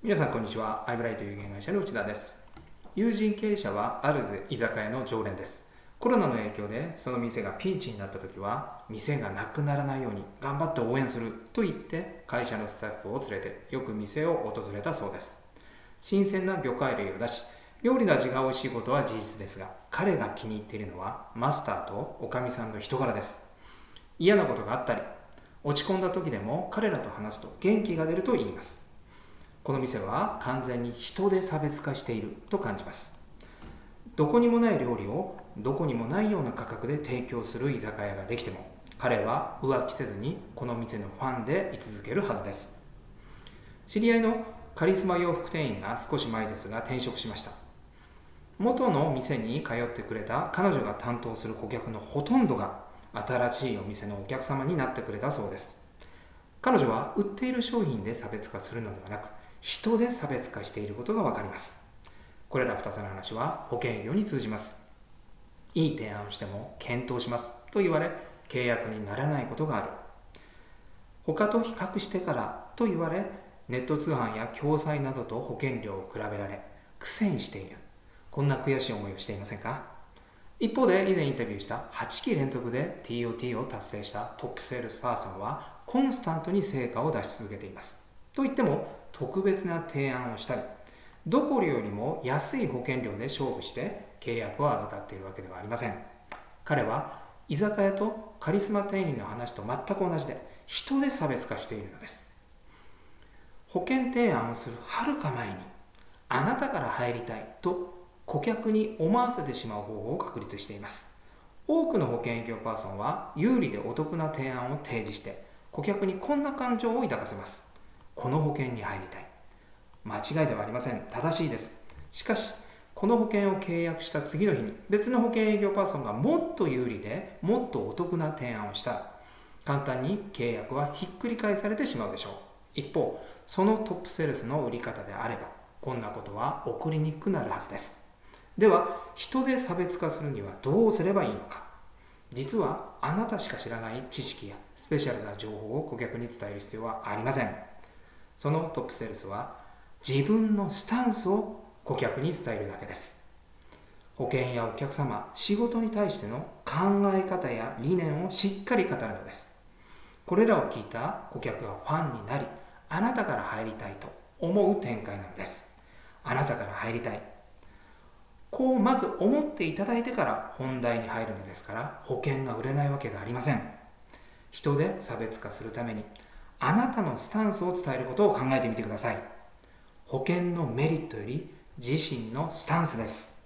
皆さんこんにちは。アイブライト有限会社の内田です。友人経営者はある居酒屋の常連です。コロナの影響でその店がピンチになった時は店がなくならないように頑張って応援すると言って会社のスタッフを連れてよく店を訪れたそうです。新鮮な魚介類を出し料理の味が美味しいことは事実ですが彼が気に入っているのはマスターとおかみさんの人柄です。嫌なことがあったり落ち込んだ時でも彼らと話すと元気が出ると言います。この店は完全に人で差別化していると感じます。どこにもない料理をどこにもないような価格で提供する居酒屋ができても彼は浮気せずにこの店のファンで居続けるはずです。知り合いのカリスマ洋服店員が少し前ですが転職しました。元の店に通ってくれた彼女が担当する顧客のほとんどが新しいお店のお客様になってくれたそうです。彼女は売っている商品で差別化するのではなく人で差別化していることがわかります。これら2つの話は保険営業に通じます。いい提案をしても検討しますと言われ契約にならないことがある。他と比較してからと言われネット通販や共済などと保険料を比べられ苦戦している。こんな悔しい思いをしていませんか？一方で以前インタビューした8期連続で TOT を達成したトップセールスパーソンはコンスタントに成果を出し続けています。といっても特別な提案をしたりどこよりも安い保険料で勝負して契約を預かっているわけではありません。彼は居酒屋とカリスマ店員の話と全く同じで人で差別化しているのです。保険提案をするはるか前にあなたから入りたいと顧客に思わせてしまう方法を確立しています。多くの保険営業パーソンは有利でお得な提案を提示して顧客にこんな感情を抱かせます。この保険に入りたい。間違いではありません。正しいです。しかしこの保険を契約した次の日に別の保険営業パーソンがもっと有利でもっとお得な提案をした。ら簡単に契約はひっくり返されてしまうでしょう。一方そのトップセールスの売り方であればこんなことは起こりにくくなるはずです。では人で差別化するにはどうすればいいのか。実はあなたしか知らない知識やスペシャルな情報を顧客に伝える必要はありません。そのトップセールスは自分のスタンスを顧客に伝えるだけです。保険やお客様仕事に対しての考え方や理念をしっかり語るのです。これらを聞いた顧客がファンになりあなたから入りたいと思う展開なのです。あなたから入りたい。こうまず思っていただいてから本題に入るのですから保険が売れないわけがありません。人で差別化するためにあなたのスタンスを伝えることを考えてみてください。保険のメリットより自身のスタンスです。